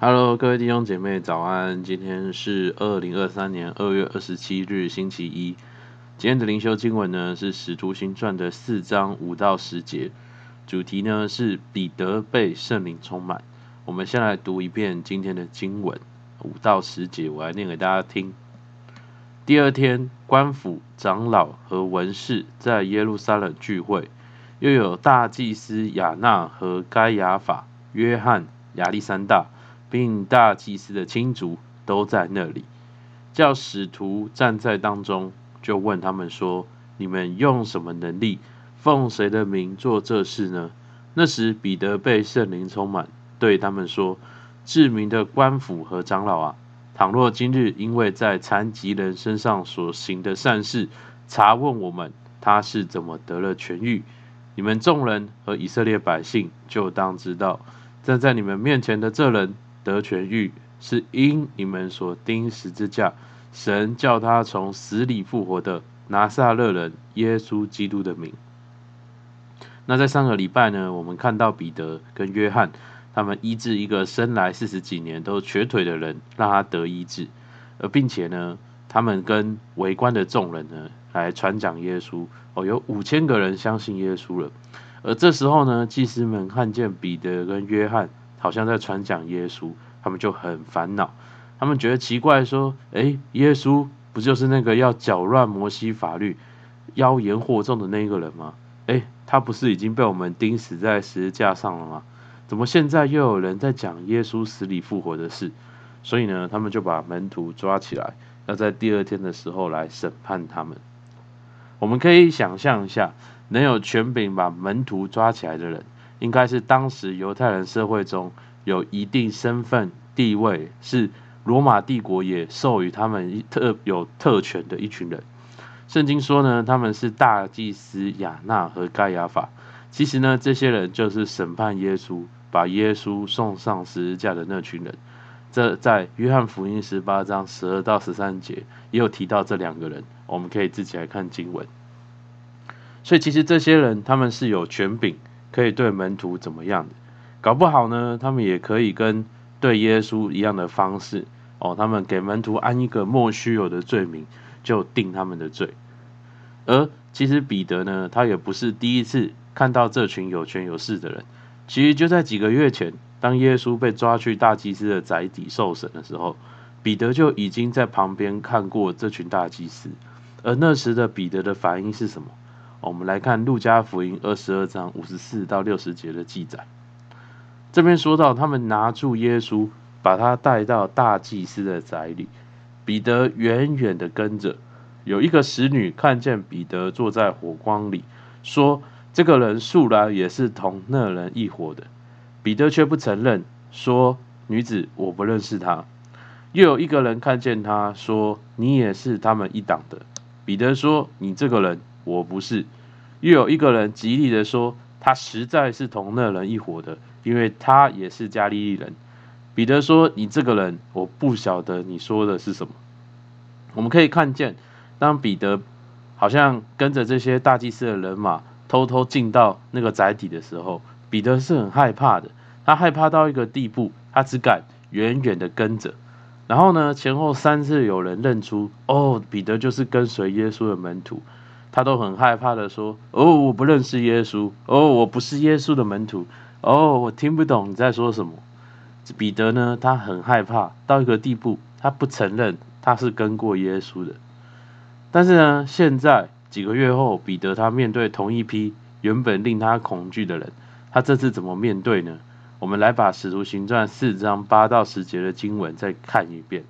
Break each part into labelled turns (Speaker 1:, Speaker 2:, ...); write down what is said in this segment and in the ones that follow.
Speaker 1: Hello，各位弟兄姐妹早安！今天是二零二三年二月二十七日，星期一。今天的灵修经文呢是《使徒行传》的四章五到十节，主题呢是彼得被圣灵充满。我们先来读一遍今天的经文五到十节，我来念给大家听。第二天，官府、长老和文士在耶路撒冷聚会，又有大祭司亚那和该亚法、约翰、亚历山大。并大祭司的亲族都在那里，叫使徒站在当中，就问他们说：“你们用什么能力，奉谁的名做这事呢？”那时彼得被圣灵充满，对他们说：“至明的官府和长老啊，倘若今日因为在残疾人身上所行的善事，查问我们他是怎么得了痊愈，你们众人和以色列百姓就当知道，站在你们面前的这人。”得痊愈，是因你们所钉十字架，神叫他从死里复活的拿撒勒人耶稣基督的名。那在上个礼拜呢，我们看到彼得跟约翰他们医治一个生来四十几年都瘸腿的人，让他得医治，而并且呢，他们跟围观的众人呢来传讲耶稣。哦，有五千个人相信耶稣了。而这时候呢，祭司们看见彼得跟约翰。好像在传讲耶稣，他们就很烦恼，他们觉得奇怪，说：“诶，耶稣不就是那个要搅乱摩西法律、妖言惑众的那个人吗？诶，他不是已经被我们钉死在十字架上了吗？怎么现在又有人在讲耶稣死里复活的事？所以呢，他们就把门徒抓起来，要在第二天的时候来审判他们。我们可以想象一下，能有权柄把门徒抓起来的人。应该是当时犹太人社会中有一定身份地位，是罗马帝国也授予他们特有特权的一群人。圣经说呢，他们是大祭司亚那和盖亚法。其实呢，这些人就是审判耶稣、把耶稣送上十字架的那群人。这在约翰福音十八章十二到十三节也有提到这两个人，我们可以自己来看经文。所以其实这些人他们是有权柄。可以对门徒怎么样的？搞不好呢，他们也可以跟对耶稣一样的方式哦。他们给门徒安一个莫须有的罪名，就定他们的罪。而其实彼得呢，他也不是第一次看到这群有权有势的人。其实就在几个月前，当耶稣被抓去大祭司的宅邸受审的时候，彼得就已经在旁边看过这群大祭司。而那时的彼得的反应是什么？我们来看路加福音二十二章五十四到六十节的记载。这边说到，他们拿住耶稣，把他带到大祭司的宅里。彼得远远的跟着。有一个使女看见彼得坐在火光里，说：“这个人素来也是同那人一伙的。”彼得却不承认，说：“女子，我不认识他。”又有一个人看见他，说：“你也是他们一党的。”彼得说：“你这个人。”我不是，又有一个人极力的说，他实在是同那人一伙的，因为他也是加利利人。彼得说：“你这个人，我不晓得你说的是什么。”我们可以看见，当彼得好像跟着这些大祭司的人马偷偷进到那个宅邸的时候，彼得是很害怕的。他害怕到一个地步，他只敢远远的跟着。然后呢，前后三次有人认出，哦，彼得就是跟随耶稣的门徒。他都很害怕的说：“哦，我不认识耶稣。哦，我不是耶稣的门徒。哦，我听不懂你在说什么。”彼得呢，他很害怕到一个地步，他不承认他是跟过耶稣的。但是呢，现在几个月后，彼得他面对同一批原本令他恐惧的人，他这次怎么面对呢？我们来把《使徒行传》四章八到十节的经文再看一遍。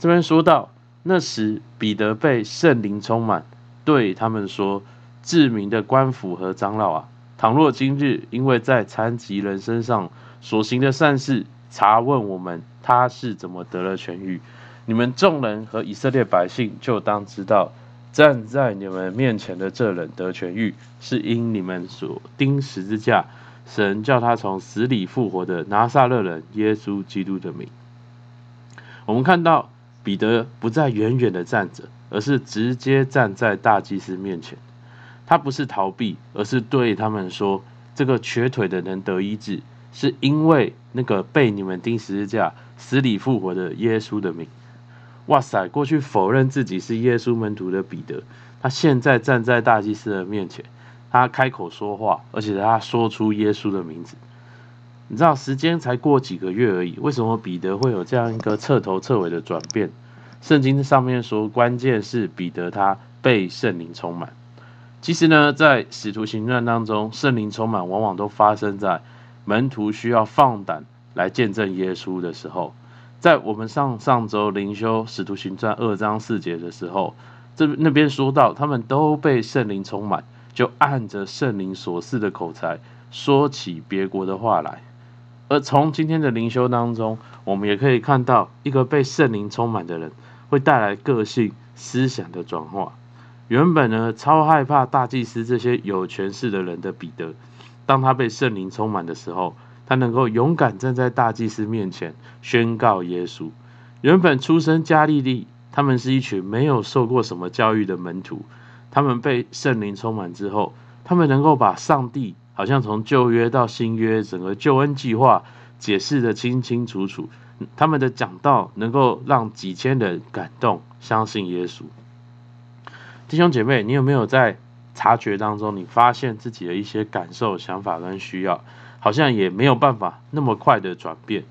Speaker 1: 这边说到，那时彼得被圣灵充满。对他们说：“至明的官府和长老啊，倘若今日因为在残疾人身上所行的善事，查问我们他是怎么得了痊愈，你们众人和以色列百姓就当知道，站在你们面前的这人得痊愈，是因你们所钉十字架，神叫他从死里复活的拿撒勒人耶稣基督的名。”我们看到彼得不再远远的站着。而是直接站在大祭司面前，他不是逃避，而是对他们说：“这个瘸腿的人得医治，是因为那个被你们钉十字架、死里复活的耶稣的名。哇塞！过去否认自己是耶稣门徒的彼得，他现在站在大祭司的面前，他开口说话，而且他说出耶稣的名字。你知道时间才过几个月而已，为什么彼得会有这样一个彻头彻尾的转变？圣经上面说，关键是彼得他被圣灵充满。其实呢，在使徒行传当中，圣灵充满往往都发生在门徒需要放胆来见证耶稣的时候。在我们上上周灵修使徒行传二章四节的时候，这那边说到，他们都被圣灵充满，就按着圣灵所赐的口才说起别国的话来。而从今天的灵修当中，我们也可以看到，一个被圣灵充满的人会带来个性思想的转化。原本呢，超害怕大祭司这些有权势的人的彼得，当他被圣灵充满的时候，他能够勇敢站在大祭司面前宣告耶稣。原本出身加利利，他们是一群没有受过什么教育的门徒。他们被圣灵充满之后，他们能够把上帝好像从旧约到新约整个救恩计划解释得清清楚楚。他们的讲道能够让几千人感动，相信耶稣。弟兄姐妹，你有没有在察觉当中，你发现自己的一些感受、想法跟需要？好像也没有办法那么快的转变，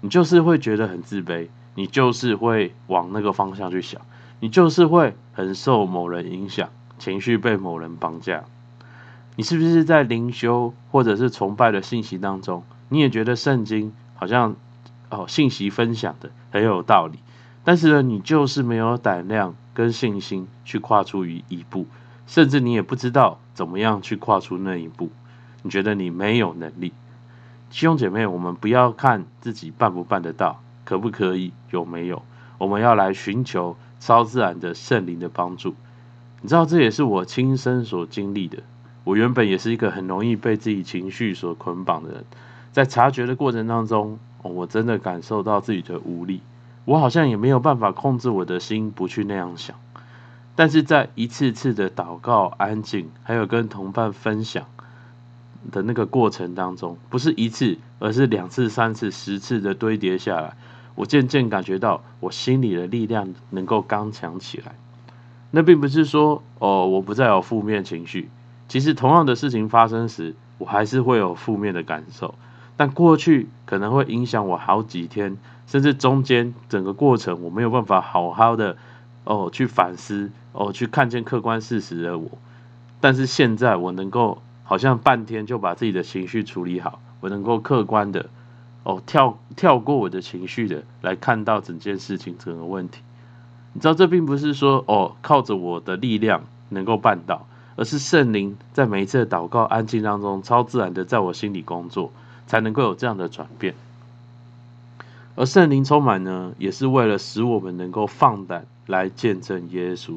Speaker 1: 你就是会觉得很自卑，你就是会往那个方向去想，你就是会很受某人影响，情绪被某人绑架。你是不是在灵修或者是崇拜的信息当中，你也觉得圣经好像哦信息分享的很有道理，但是呢，你就是没有胆量跟信心去跨出于一步，甚至你也不知道怎么样去跨出那一步。你觉得你没有能力，弟兄姐妹，我们不要看自己办不办得到，可不可以，有没有？我们要来寻求超自然的圣灵的帮助。你知道，这也是我亲身所经历的。我原本也是一个很容易被自己情绪所捆绑的人，在察觉的过程当中，我真的感受到自己的无力，我好像也没有办法控制我的心不去那样想。但是在一次次的祷告、安静，还有跟同伴分享。的那个过程当中，不是一次，而是两次、三次、十次的堆叠下来，我渐渐感觉到我心里的力量能够刚强起来。那并不是说哦，我不再有负面情绪。其实同样的事情发生时，我还是会有负面的感受。但过去可能会影响我好几天，甚至中间整个过程我没有办法好好的哦去反思哦去看见客观事实的我。但是现在我能够。好像半天就把自己的情绪处理好，我能够客观的哦跳跳过我的情绪的来看到整件事情整个问题。你知道这并不是说哦靠着我的力量能够办到，而是圣灵在每一次的祷告安静当中，超自然的在我心里工作，才能够有这样的转变。而圣灵充满呢，也是为了使我们能够放胆来见证耶稣。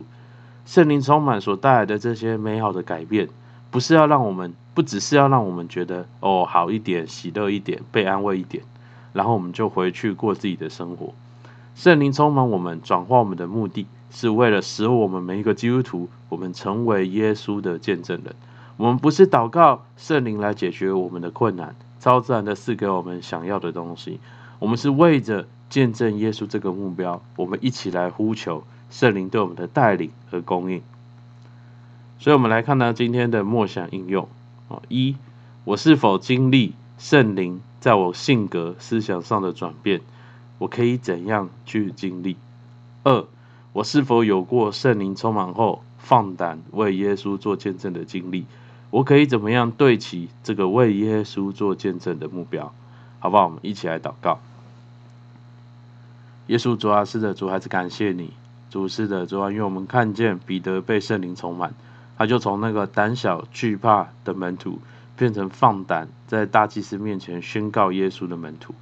Speaker 1: 圣灵充满所带来的这些美好的改变。不是要让我们，不只是要让我们觉得哦好一点、喜乐一点、被安慰一点，然后我们就回去过自己的生活。圣灵充满我们、转化我们的目的，是为了使我们每一个基督徒，我们成为耶稣的见证人。我们不是祷告圣灵来解决我们的困难，超自然的赐给我们想要的东西。我们是为着见证耶稣这个目标，我们一起来呼求圣灵对我们的带领和供应。所以，我们来看到今天的默想应用。哦，一，我是否经历圣灵在我性格、思想上的转变？我可以怎样去经历？二，我是否有过圣灵充满后放胆为耶稣做见证的经历？我可以怎么样对齐这个为耶稣做见证的目标？好不好？我们一起来祷告。耶稣主啊，是的，主，还是感谢你，主是的，主啊，因为我们看见彼得被圣灵充满。他就从那个胆小惧怕的门徒，变成放胆在大祭司面前宣告耶稣的门徒。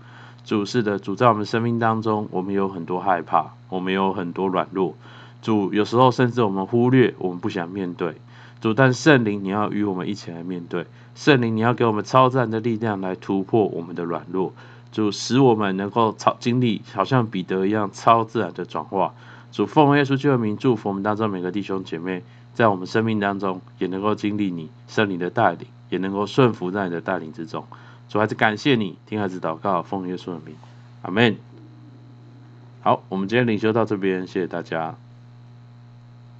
Speaker 1: 主是的，主在我们生命当中，我们有很多害怕，我们有很多软弱。主有时候甚至我们忽略，我们不想面对。主，但圣灵你要与我们一起来面对。圣灵你要给我们超自然的力量来突破我们的软弱。主使我们能够超经历，好像彼得一样超自然的转化。主奉耶稣基督名祝福我们当中每个弟兄姐妹。在我们生命当中，也能够经历你圣灵的带领，也能够顺服在你的带领之中。主孩子感谢你，听孩子祷告，奉耶稣的名，阿门。好，我们今天灵修到这边，谢谢大家。